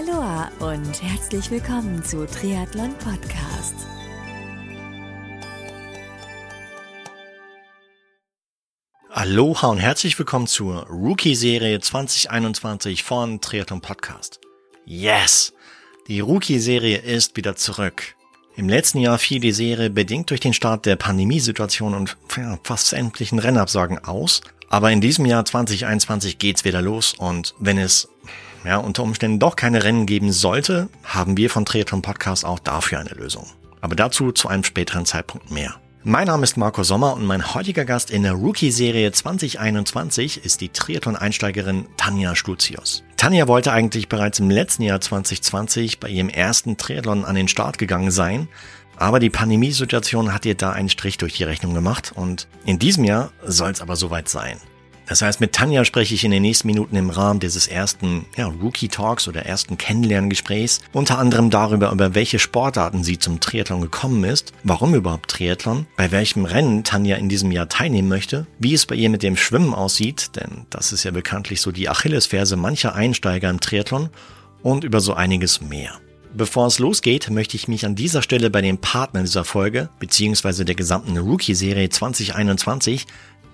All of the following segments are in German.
Aloha und herzlich willkommen zu Triathlon Podcast. Aloha und herzlich willkommen zur Rookie-Serie 2021 von Triathlon Podcast. Yes! Die Rookie-Serie ist wieder zurück. Im letzten Jahr fiel die Serie bedingt durch den Start der Pandemiesituation und fast sämtlichen Rennabsagen aus. Aber in diesem Jahr 2021 geht's wieder los und wenn es ja, unter Umständen doch keine Rennen geben sollte, haben wir von Triathlon Podcast auch dafür eine Lösung. Aber dazu zu einem späteren Zeitpunkt mehr. Mein Name ist Marco Sommer und mein heutiger Gast in der Rookie-Serie 2021 ist die Triathlon-Einsteigerin Tanja Stutius. Tanja wollte eigentlich bereits im letzten Jahr 2020 bei ihrem ersten Triathlon an den Start gegangen sein, aber die Pandemiesituation hat ihr da einen Strich durch die Rechnung gemacht und in diesem Jahr soll es aber soweit sein. Das heißt, mit Tanja spreche ich in den nächsten Minuten im Rahmen dieses ersten ja, Rookie Talks oder ersten Kennenlerngesprächs unter anderem darüber, über welche Sportarten sie zum Triathlon gekommen ist, warum überhaupt Triathlon, bei welchem Rennen Tanja in diesem Jahr teilnehmen möchte, wie es bei ihr mit dem Schwimmen aussieht, denn das ist ja bekanntlich so die Achillesferse mancher Einsteiger im Triathlon und über so einiges mehr. Bevor es losgeht, möchte ich mich an dieser Stelle bei den Partnern dieser Folge beziehungsweise der gesamten Rookie-Serie 2021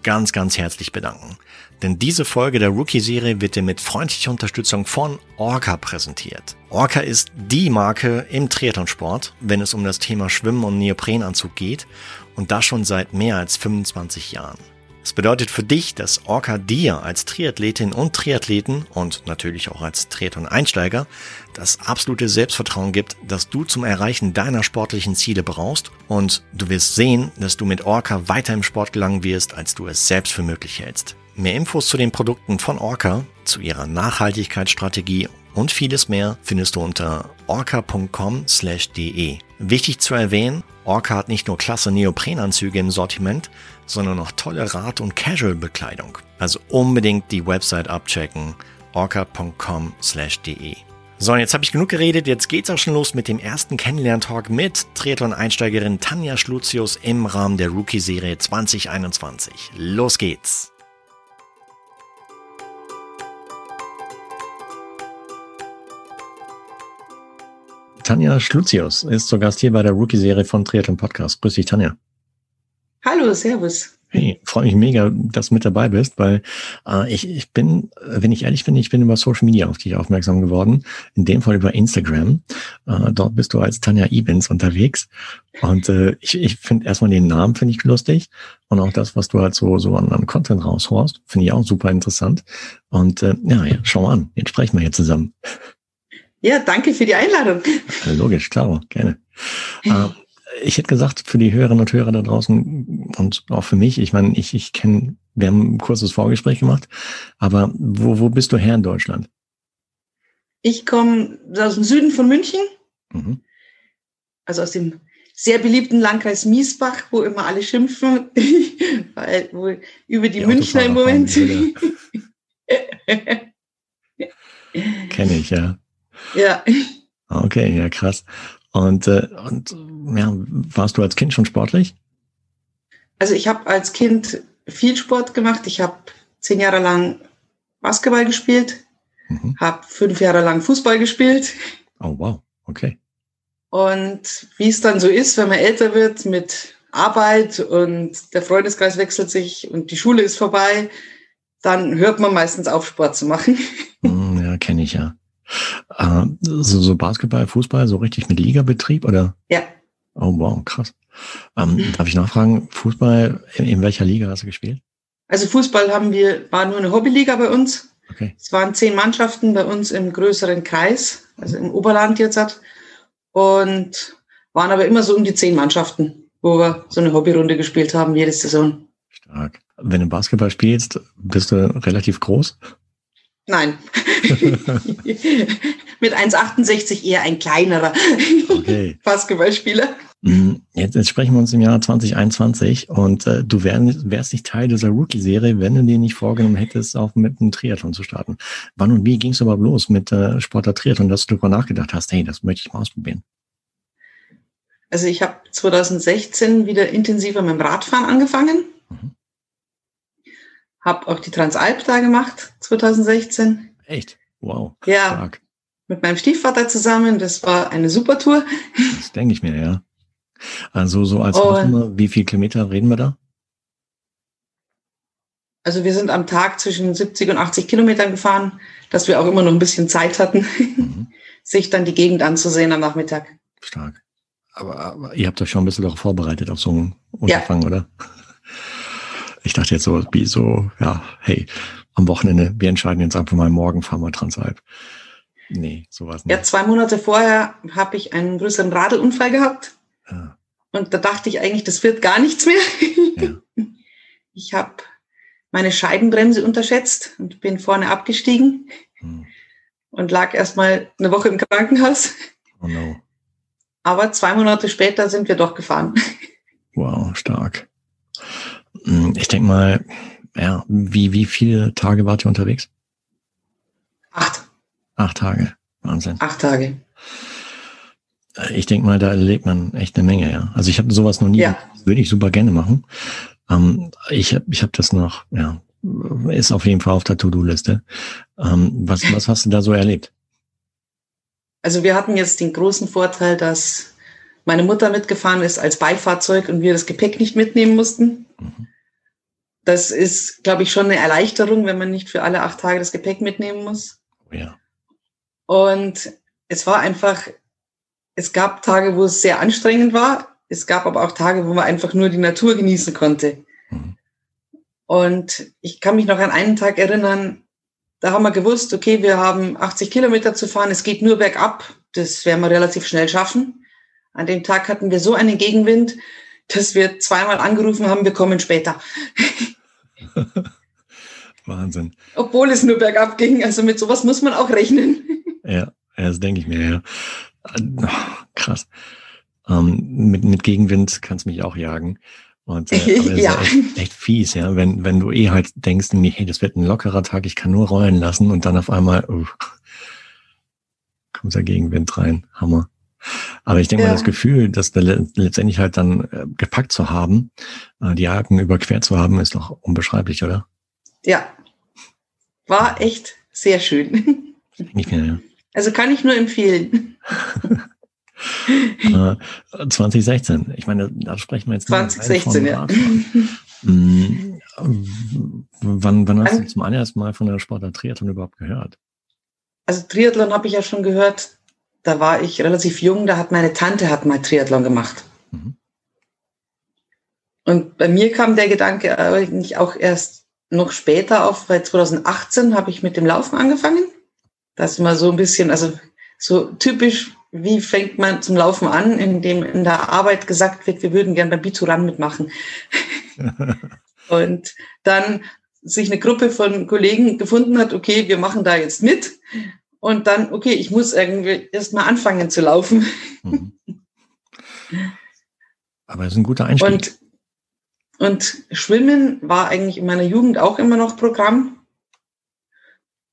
ganz, ganz herzlich bedanken. Denn diese Folge der Rookie-Serie wird dir mit freundlicher Unterstützung von Orca präsentiert. Orca ist die Marke im Triathlonsport, wenn es um das Thema Schwimmen und Neoprenanzug geht und das schon seit mehr als 25 Jahren. Das bedeutet für dich, dass Orca dir als Triathletin und Triathleten und natürlich auch als Triathlon-Einsteiger das absolute Selbstvertrauen gibt, dass du zum Erreichen deiner sportlichen Ziele brauchst und du wirst sehen, dass du mit Orca weiter im Sport gelangen wirst, als du es selbst für möglich hältst. Mehr Infos zu den Produkten von Orca, zu ihrer Nachhaltigkeitsstrategie und vieles mehr findest du unter orca.com/de. Wichtig zu erwähnen, Orca hat nicht nur klasse Neoprenanzüge im Sortiment, sondern auch tolle Rad- und Casual-Bekleidung. Also unbedingt die Website abchecken, orca.com/de. So, und jetzt habe ich genug geredet. Jetzt geht's auch schon los mit dem ersten Kennenlerntalk mit Triathlon-Einsteigerin Tanja Schlutius im Rahmen der Rookie-Serie 2021. Los geht's! Tanja Schlutius ist zu Gast hier bei der Rookie-Serie von Triathlon Podcast. Grüß dich, Tanja. Hallo, Servus. Hey, freue mich mega, dass du mit dabei bist, weil äh, ich, ich bin, wenn ich ehrlich bin, ich bin über Social Media auf dich aufmerksam geworden, in dem Fall über Instagram. Äh, dort bist du als Tanja Evans unterwegs und äh, ich, ich finde erstmal den Namen finde ich lustig und auch das, was du halt so, so an, an Content raushorst, finde ich auch super interessant und äh, ja, ja, schau mal an, jetzt sprechen wir hier zusammen. Ja, danke für die Einladung. Logisch, klar, gerne. Äh, ich hätte gesagt, für die Hörerinnen und Hörer da draußen und auch für mich, ich meine, ich, ich kenne, wir haben ein kurzes Vorgespräch gemacht, aber wo, wo bist du her in Deutschland? Ich komme aus dem Süden von München, mhm. also aus dem sehr beliebten Landkreis Miesbach, wo immer alle schimpfen, weil wo über die, die Münchner im Moment. Kenne ich, ja. Ja. Okay, ja, krass. Und, äh, und ja, warst du als Kind schon sportlich? Also ich habe als Kind viel Sport gemacht. Ich habe zehn Jahre lang Basketball gespielt, mhm. habe fünf Jahre lang Fußball gespielt. Oh wow, okay. Und wie es dann so ist, wenn man älter wird mit Arbeit und der Freundeskreis wechselt sich und die Schule ist vorbei, dann hört man meistens auf, Sport zu machen. Hm, ja, kenne ich ja. Äh, so, so Basketball, Fußball, so richtig mit Ligabetrieb oder? Ja. Oh wow, krass. Ähm. Darf ich nachfragen, Fußball, in, in, welcher Liga hast du gespielt? Also Fußball haben wir, war nur eine Hobbyliga bei uns. Okay. Es waren zehn Mannschaften bei uns im größeren Kreis, also im Oberland jetzt hat. Und waren aber immer so um die zehn Mannschaften, wo wir so eine Hobbyrunde gespielt haben, jede Saison. Stark. Wenn du Basketball spielst, bist du relativ groß? Nein. Mit 1,68 eher ein kleinerer okay. Basketballspieler. Mhm. Jetzt, jetzt, sprechen wir uns im Jahr 2021 und äh, du wär, wärst nicht Teil dieser Rookie-Serie, wenn du dir nicht vorgenommen hättest, auch mit einem Triathlon zu starten. Wann und wie ging es überhaupt los mit äh, Sportler Triathlon, dass du darüber nachgedacht hast, hey, das möchte ich mal ausprobieren? Also ich habe 2016 wieder intensiver mit dem Radfahren angefangen. Mhm. Habe auch die Transalp da gemacht, 2016. Echt? Wow. Ja. Stark. mit meinem Stiefvater zusammen. Das war eine super Tour. Das denke ich mir, ja. Also so als Hausnummer, wie viele Kilometer reden wir da? Also wir sind am Tag zwischen 70 und 80 Kilometern gefahren, dass wir auch immer noch ein bisschen Zeit hatten, mhm. sich dann die Gegend anzusehen am Nachmittag. Stark. Aber, aber, ihr habt euch schon ein bisschen darauf vorbereitet, auf so ein Unterfangen, ja. oder? Ich dachte jetzt so, wie so, ja, hey, am Wochenende, wir entscheiden jetzt einfach mal, morgen fahren wir Transalp. Nee, sowas nicht. Ja, zwei Monate vorher habe ich einen größeren Radlunfall gehabt. Ja. Ah. Und da dachte ich eigentlich, das wird gar nichts mehr. Ja. Ich habe meine Scheibenbremse unterschätzt und bin vorne abgestiegen hm. und lag erstmal eine Woche im Krankenhaus. Oh no. Aber zwei Monate später sind wir doch gefahren. Wow, stark. Hm, ich denke mal, ja, wie, wie viele Tage wart ihr unterwegs? Acht. Acht Tage. Wahnsinn. Acht Tage. Ich denke mal, da erlebt man echt eine Menge, ja. Also ich habe sowas noch nie, ja. würde ich super gerne machen. Ähm, ich habe ich hab das noch, ja, ist auf jeden Fall auf der To-Do-Liste. Ähm, was, was hast du da so erlebt? Also wir hatten jetzt den großen Vorteil, dass meine Mutter mitgefahren ist als Beifahrzeug und wir das Gepäck nicht mitnehmen mussten. Mhm. Das ist, glaube ich, schon eine Erleichterung, wenn man nicht für alle acht Tage das Gepäck mitnehmen muss. Ja. Und es war einfach, es gab Tage, wo es sehr anstrengend war. Es gab aber auch Tage, wo man einfach nur die Natur genießen konnte. Mhm. Und ich kann mich noch an einen Tag erinnern, da haben wir gewusst, okay, wir haben 80 Kilometer zu fahren, es geht nur bergab, das werden wir relativ schnell schaffen. An dem Tag hatten wir so einen Gegenwind, dass wir zweimal angerufen haben, wir kommen später. Wahnsinn. Obwohl es nur bergab ging, also mit sowas muss man auch rechnen. Ja, das denke ich mir, ja. Krass. Ähm, mit, mit Gegenwind kannst du mich auch jagen. Und äh, ja. Ist echt, echt fies, ja, wenn, wenn du eh halt denkst, hey, das wird ein lockerer Tag, ich kann nur rollen lassen und dann auf einmal uh, kommt der Gegenwind rein. Hammer. Aber ich denke ja. mal, das Gefühl, das da letztendlich halt dann äh, gepackt zu haben, äh, die Alpen überquert zu haben, ist doch unbeschreiblich, oder? Ja. War echt sehr schön. Nicht mehr, ja. Also kann ich nur empfehlen. 2016. Ich meine, da sprechen wir jetzt 2016, ja. Mhm. Wann, wann hast du zum allerersten Mal von der Sportart Triathlon überhaupt gehört? Also Triathlon habe ich ja schon gehört. Da war ich relativ jung. Da hat meine Tante hat mal Triathlon gemacht. Mhm. Und bei mir kam der Gedanke eigentlich auch erst noch später auf, weil 2018 habe ich mit dem Laufen angefangen. Das ist mal so ein bisschen, also so typisch wie fängt man zum Laufen an, indem in der Arbeit gesagt wird, wir würden gern beim Bituran mitmachen. und dann sich eine Gruppe von Kollegen gefunden hat, okay, wir machen da jetzt mit. Und dann, okay, ich muss irgendwie erst mal anfangen zu laufen. Mhm. Aber es ist ein guter Einstieg. Und, und Schwimmen war eigentlich in meiner Jugend auch immer noch Programm.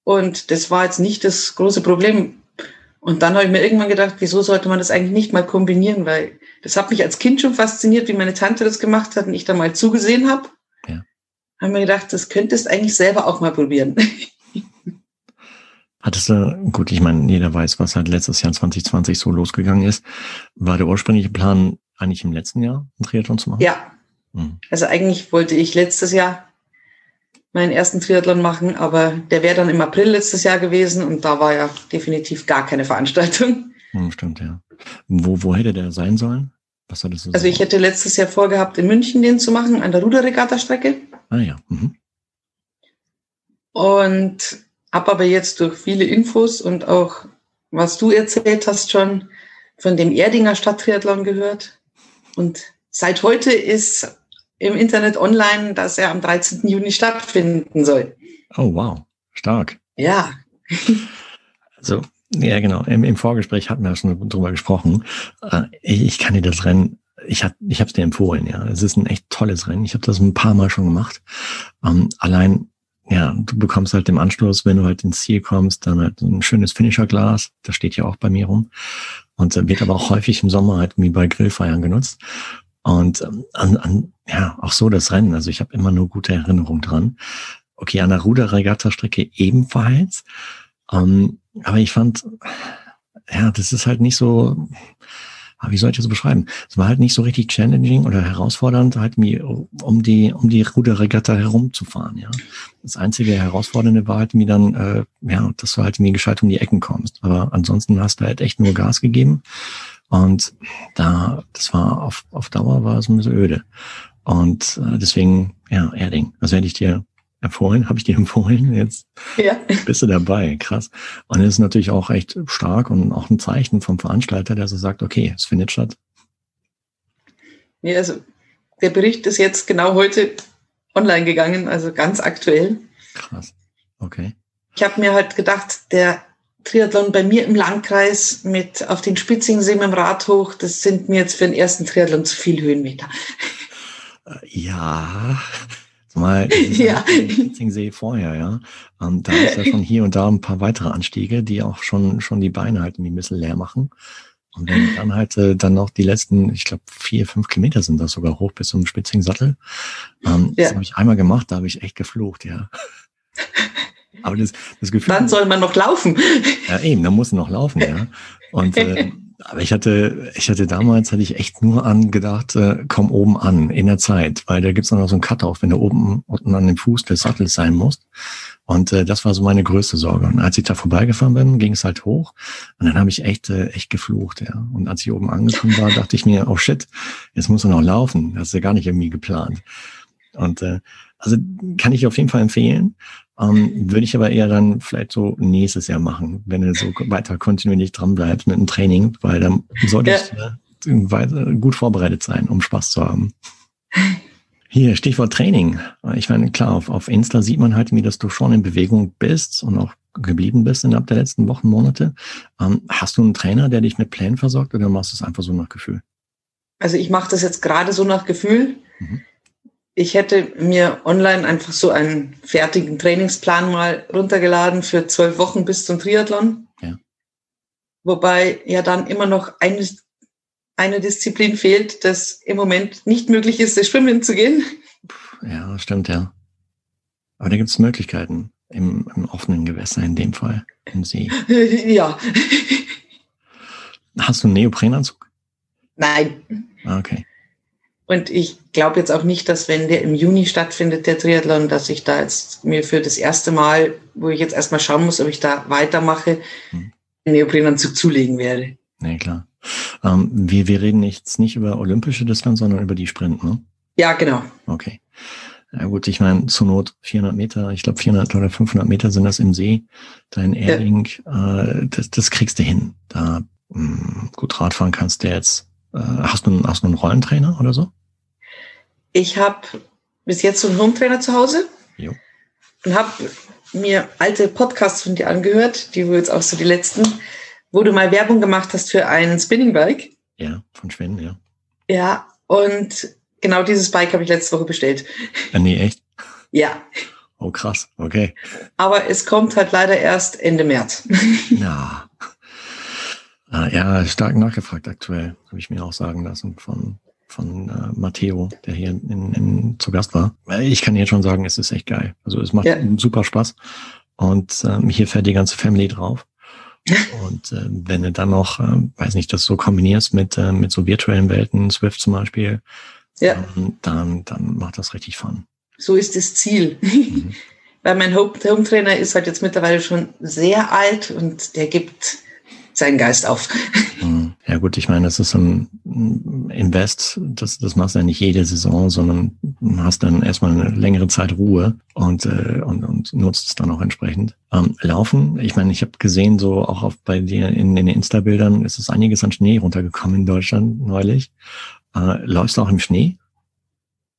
Und das war jetzt nicht das große Problem. Und dann habe ich mir irgendwann gedacht, wieso sollte man das eigentlich nicht mal kombinieren? Weil das hat mich als Kind schon fasziniert, wie meine Tante das gemacht hat und ich da mal zugesehen habe. Ja. Habe mir gedacht, das könntest eigentlich selber auch mal probieren. Hattest du, gut, ich meine, jeder weiß, was halt letztes Jahr 2020 so losgegangen ist. War der ursprüngliche Plan eigentlich im letzten Jahr, einen Triathlon zu machen? Ja. Mhm. Also eigentlich wollte ich letztes Jahr meinen ersten Triathlon machen, aber der wäre dann im April letztes Jahr gewesen und da war ja definitiv gar keine Veranstaltung. Hm, stimmt, ja. Wo, wo hätte der sein sollen? Was hat das so also ich hätte letztes Jahr vorgehabt, in München den zu machen, an der Ruderregatta-Strecke. Ah ja. Mhm. Und habe aber jetzt durch viele Infos und auch, was du erzählt hast, schon von dem Erdinger Stadttriathlon gehört. Und seit heute ist im Internet online, dass er am 13. Juni stattfinden soll. Oh, wow. Stark. Ja. also, ja, genau. Im, Im, Vorgespräch hatten wir schon drüber gesprochen. Äh, ich kann dir das Rennen, ich habe ich es dir empfohlen, ja. Es ist ein echt tolles Rennen. Ich habe das ein paar Mal schon gemacht. Ähm, allein, ja, du bekommst halt im Anschluss, wenn du halt ins Ziel kommst, dann halt ein schönes Finisherglas. Das steht ja auch bei mir rum. Und wird aber auch häufig im Sommer halt wie bei Grillfeiern genutzt. Und ähm, an, an, ja, auch so das Rennen. Also ich habe immer nur gute Erinnerungen dran. Okay, an der Ruderregatta-Strecke ebenfalls. Ähm, aber ich fand, ja, das ist halt nicht so, ah, wie soll ich das beschreiben? Es war halt nicht so richtig challenging oder herausfordernd, halt mir um die um die Ruderregatta herumzufahren. Ja, das einzige Herausfordernde war halt mir dann, äh, ja, dass du halt mir gescheit um die Ecken kommst. Aber ansonsten hast du halt echt nur Gas gegeben und da, das war auf auf Dauer war es ein bisschen öde. Und äh, deswegen, ja, Erding. Also hätte ich dir empfohlen, habe ich dir empfohlen. Jetzt ja. bist du dabei, krass. Und das ist natürlich auch echt stark und auch ein Zeichen vom Veranstalter, der so sagt, okay, es findet statt. Ja, also der Bericht ist jetzt genau heute online gegangen, also ganz aktuell. Krass, okay. Ich habe mir halt gedacht, der Triathlon bei mir im Landkreis mit auf den Spitzingsee mit dem Rad hoch, das sind mir jetzt für den ersten Triathlon zu viel Höhenmeter. Äh, ja, Mal ja. Schitzingsee vorher, ja. Und da ist ja schon hier und da ein paar weitere Anstiege, die auch schon, schon die Beine halt in die Missel leer machen. Und wenn dann halt äh, dann noch die letzten, ich glaube, vier, fünf Kilometer sind das sogar hoch bis zum Spitzing-Sattel. Ähm, ja. Das habe ich einmal gemacht, da habe ich echt geflucht, ja. Aber das, das Gefühl. Dann soll man noch laufen. Ja, eben, dann muss noch laufen, ja. Und äh, aber ich hatte, ich hatte damals, hatte ich echt nur angedacht, äh, komm oben an in der Zeit, weil da gibt's noch so einen Cut-Off, wenn du oben unten an dem Fuß des Sattels sein musst. Und äh, das war so meine größte Sorge. Und als ich da vorbeigefahren bin, ging es halt hoch. Und dann habe ich echt, äh, echt geflucht, ja. Und als ich oben angekommen war, dachte ich mir, oh shit, jetzt muss er noch laufen. Das ist ja gar nicht irgendwie geplant. Und äh, also kann ich auf jeden Fall empfehlen. Ähm, würde ich aber eher dann vielleicht so nächstes Jahr machen, wenn du so weiter kontinuierlich dran bleibst mit dem Training, weil dann solltest ja. du gut vorbereitet sein, um Spaß zu haben. Hier, Stichwort Training. Ich meine, klar, auf, auf Insta sieht man halt, wie dass du schon in Bewegung bist und auch geblieben bist innerhalb der letzten Wochen, Monate. Ähm, hast du einen Trainer, der dich mit Plänen versorgt oder machst du es einfach so nach Gefühl? Also ich mache das jetzt gerade so nach Gefühl. Mhm ich hätte mir online einfach so einen fertigen Trainingsplan mal runtergeladen für zwölf Wochen bis zum Triathlon. Ja. Wobei ja dann immer noch eine, eine Disziplin fehlt, dass im Moment nicht möglich ist, das Schwimmen zu gehen. Ja, stimmt, ja. Aber da gibt es Möglichkeiten im, im offenen Gewässer in dem Fall, im See. Ja. Hast du einen Neoprenanzug? Nein. Ah, okay. Und ich glaube jetzt auch nicht, dass wenn der im Juni stattfindet, der Triathlon, dass ich da jetzt mir für das erste Mal, wo ich jetzt erstmal schauen muss, ob ich da weitermache, hm. einen Neoprenanzug zulegen werde. Nee, klar. Ähm, wir, wir reden jetzt nicht über olympische Distanz, sondern über die Sprint, ne? Ja, genau. Okay. Ja gut, ich meine, zur Not 400 Meter, ich glaube 400 oder 500 Meter sind das im See. Dein Erding, ja. äh, das, das kriegst du hin. Da mh, hm, gut Radfahren kannst du jetzt hast, du, hast du einen Rollentrainer oder so? Ich habe bis jetzt so einen Hometrainer zu Hause jo. und habe mir alte Podcasts von dir angehört, die wo jetzt auch so die letzten, wo du mal Werbung gemacht hast für ein Spinningbike. Ja, von Schweden, ja. Ja, und genau dieses Bike habe ich letzte Woche bestellt. Ja, nee, echt? Ja. Oh, krass, okay. Aber es kommt halt leider erst Ende März. Ja. Ah, ja, stark nachgefragt aktuell, habe ich mir auch sagen lassen von, von äh, Matteo, der hier in, in, zu Gast war. Ich kann jetzt schon sagen, es ist echt geil. Also es macht ja. super Spaß. Und ähm, hier fährt die ganze Family drauf. Und äh, wenn du dann noch, äh, weiß nicht, das so kombinierst mit, äh, mit so virtuellen Welten, Swift zum Beispiel, ja. ähm, dann, dann macht das richtig Fun. So ist das Ziel. Mhm. Weil mein Home Trainer ist halt jetzt mittlerweile schon sehr alt und der gibt seinen Geist auf. Hm. Ja gut, ich meine, das ist ein Invest, das, das machst du ja nicht jede Saison, sondern hast dann erstmal eine längere Zeit Ruhe und, äh, und, und nutzt es dann auch entsprechend. Ähm, Laufen, ich meine, ich habe gesehen, so auch auf, bei dir in, in den Insta-Bildern ist es einiges an Schnee runtergekommen in Deutschland neulich. Äh, läufst du auch im Schnee?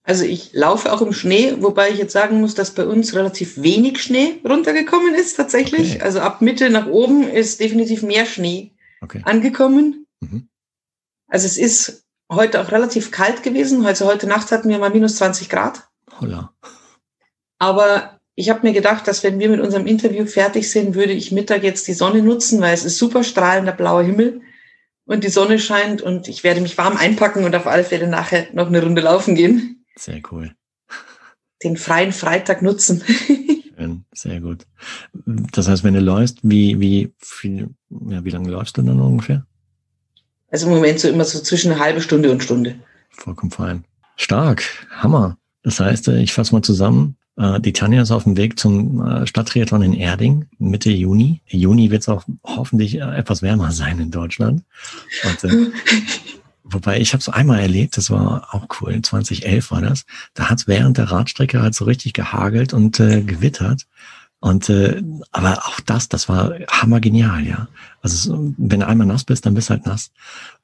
Also ich laufe auch im Schnee, wobei ich jetzt sagen muss, dass bei uns relativ wenig Schnee runtergekommen ist tatsächlich. Okay. Also ab Mitte nach oben ist definitiv mehr Schnee okay. angekommen. Mhm. Also es ist heute auch relativ kalt gewesen. Also heute Nacht hatten wir mal minus 20 Grad. Holla. Aber ich habe mir gedacht, dass wenn wir mit unserem Interview fertig sind, würde ich Mittag jetzt die Sonne nutzen, weil es ist super strahlender blauer Himmel und die Sonne scheint und ich werde mich warm einpacken und auf alle Fälle nachher noch eine Runde laufen gehen. Sehr cool. Den freien Freitag nutzen. Schön, sehr gut. Das heißt, wenn du läufst, wie, wie viel, ja, wie lange läufst du dann ungefähr? Also im Moment so immer so zwischen eine halbe Stunde und Stunde. Vollkommen fein. Stark, Hammer. Das heißt, äh, ich fasse mal zusammen. Äh, die Tanja ist auf dem Weg zum äh, Stadttriathlon in Erding Mitte Juni. Juni wird es auch hoffentlich etwas wärmer sein in Deutschland. Und, wobei ich habe es einmal erlebt, das war auch cool, 2011 war das. Da hat es während der Radstrecke halt so richtig gehagelt und äh, gewittert. Und äh, aber auch das, das war hammergenial, ja. Also wenn du einmal nass bist, dann bist du halt nass.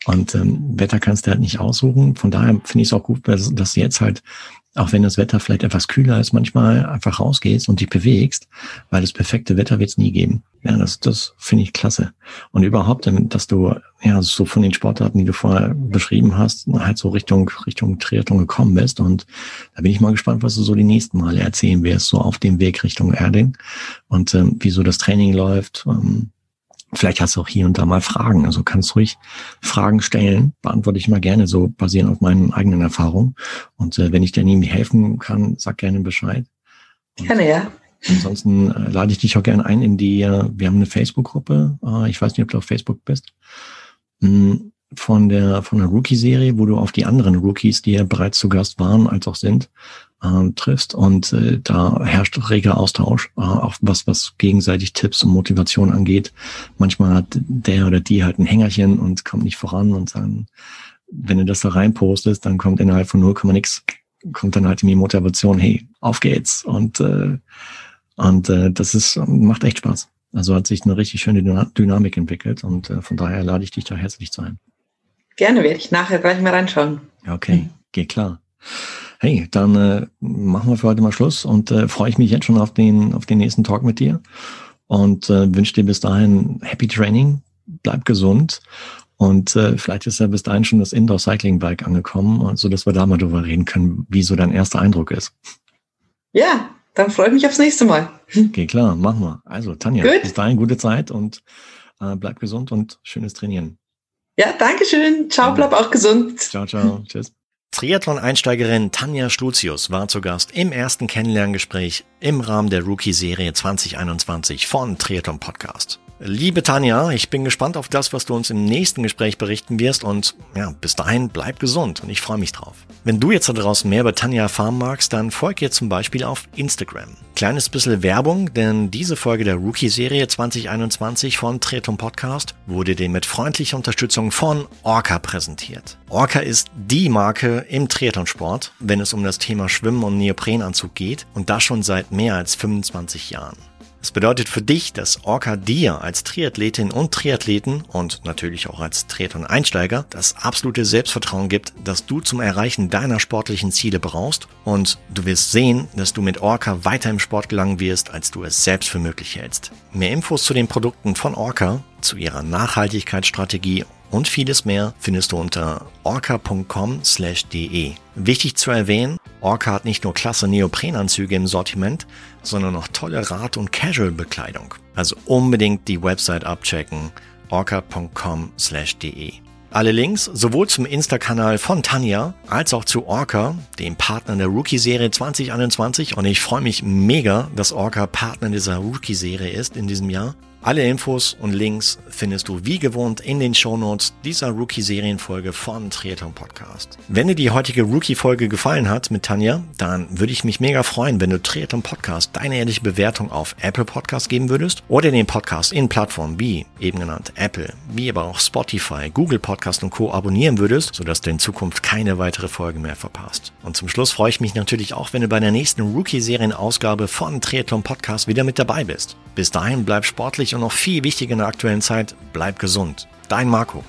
Und ähm, Wetter kannst du halt nicht aussuchen. Von daher finde ich es auch gut, dass, dass jetzt halt auch wenn das Wetter vielleicht etwas kühler ist, manchmal einfach rausgehst und dich bewegst, weil das perfekte Wetter wird es nie geben. Ja, das, das finde ich klasse. Und überhaupt, dass du ja so von den Sportarten, die du vorher beschrieben hast, halt so Richtung Richtung Triathlon gekommen bist. Und da bin ich mal gespannt, was du so die nächsten Male erzählen wirst, so auf dem Weg Richtung Erding und ähm, wie so das Training läuft. Ähm, Vielleicht hast du auch hier und da mal Fragen. Also kannst ruhig Fragen stellen. Beantworte ich mal gerne so basierend auf meinen eigenen Erfahrungen. Und äh, wenn ich dir irgendwie helfen kann, sag gerne Bescheid. Und gerne, ja. Ansonsten äh, lade ich dich auch gerne ein in die, äh, wir haben eine Facebook-Gruppe. Äh, ich weiß nicht, ob du auf Facebook bist. Hm, von der, von der Rookie-Serie, wo du auf die anderen Rookies, die ja bereits zu Gast waren, als auch sind, äh, triffst und äh, da herrscht reger Austausch, äh, auch was, was gegenseitig Tipps und Motivation angeht. Manchmal hat der oder die halt ein Hängerchen und kommt nicht voran und dann, wenn du das da reinpostest, dann kommt innerhalb von 0, nix, kommt dann halt die Motivation, hey, auf geht's und äh, und äh, das ist macht echt Spaß. Also hat sich eine richtig schöne Dynamik entwickelt und äh, von daher lade ich dich da herzlich zu ein. Gerne werde ich nachher gleich mal reinschauen. Okay, geht klar. Hey, dann äh, machen wir für heute mal Schluss und äh, freue ich mich jetzt schon auf den, auf den nächsten Talk mit dir und äh, wünsche dir bis dahin Happy Training, bleib gesund und äh, vielleicht ist ja bis dahin schon das Indoor Cycling Bike angekommen, so dass wir da mal drüber reden können, wie so dein erster Eindruck ist. Ja, dann freue ich mich aufs nächste Mal. Okay, klar, machen wir. Also Tanja, Gut. bis dahin gute Zeit und äh, bleib gesund und schönes Trainieren. Ja, danke schön. Ciao, bleib auch gesund. Ciao, ciao. Tschüss. Triathlon-Einsteigerin Tanja Slutius war zu Gast im ersten Kennenlerngespräch im Rahmen der Rookie-Serie 2021 von Triathlon Podcast. Liebe Tanja, ich bin gespannt auf das, was du uns im nächsten Gespräch berichten wirst und ja, bis dahin bleib gesund und ich freue mich drauf. Wenn du jetzt da draußen mehr über Tanja erfahren magst, dann folg ihr zum Beispiel auf Instagram. Kleines bisschen Werbung, denn diese Folge der Rookie-Serie 2021 von Triathlon Podcast wurde dir mit freundlicher Unterstützung von Orca präsentiert. Orca ist die Marke im Triathlonsport, wenn es um das Thema Schwimmen und Neoprenanzug geht und das schon seit mehr als 25 Jahren. Das bedeutet für dich, dass Orca dir als Triathletin und Triathleten und natürlich auch als Triathlon-Einsteiger das absolute Selbstvertrauen gibt, dass du zum Erreichen deiner sportlichen Ziele brauchst und du wirst sehen, dass du mit Orca weiter im Sport gelangen wirst, als du es selbst für möglich hältst. Mehr Infos zu den Produkten von Orca, zu ihrer Nachhaltigkeitsstrategie und vieles mehr findest du unter orca.com/de. Wichtig zu erwähnen, Orca hat nicht nur klasse Neoprenanzüge im Sortiment, sondern auch tolle Rad- und Casual-Bekleidung. Also unbedingt die Website abchecken orca.com/de. Alle Links sowohl zum Insta-Kanal von Tanja als auch zu Orca, dem Partner der Rookie-Serie 2021. Und ich freue mich mega, dass Orca Partner dieser Rookie-Serie ist in diesem Jahr. Alle Infos und Links findest du wie gewohnt in den Shownotes dieser Rookie-Serienfolge von Triathlon Podcast. Wenn dir die heutige Rookie-Folge gefallen hat mit Tanja, dann würde ich mich mega freuen, wenn du Triathlon Podcast deine ehrliche Bewertung auf Apple Podcast geben würdest oder den Podcast in Plattformen wie eben genannt Apple, wie aber auch Spotify, Google Podcast und Co. abonnieren würdest, sodass du in Zukunft keine weitere Folge mehr verpasst. Und zum Schluss freue ich mich natürlich auch, wenn du bei der nächsten Rookie-Serien-Ausgabe von Triathlon Podcast wieder mit dabei bist. Bis dahin bleib sportlich und noch viel wichtiger in der aktuellen Zeit, bleib gesund. Dein Marco.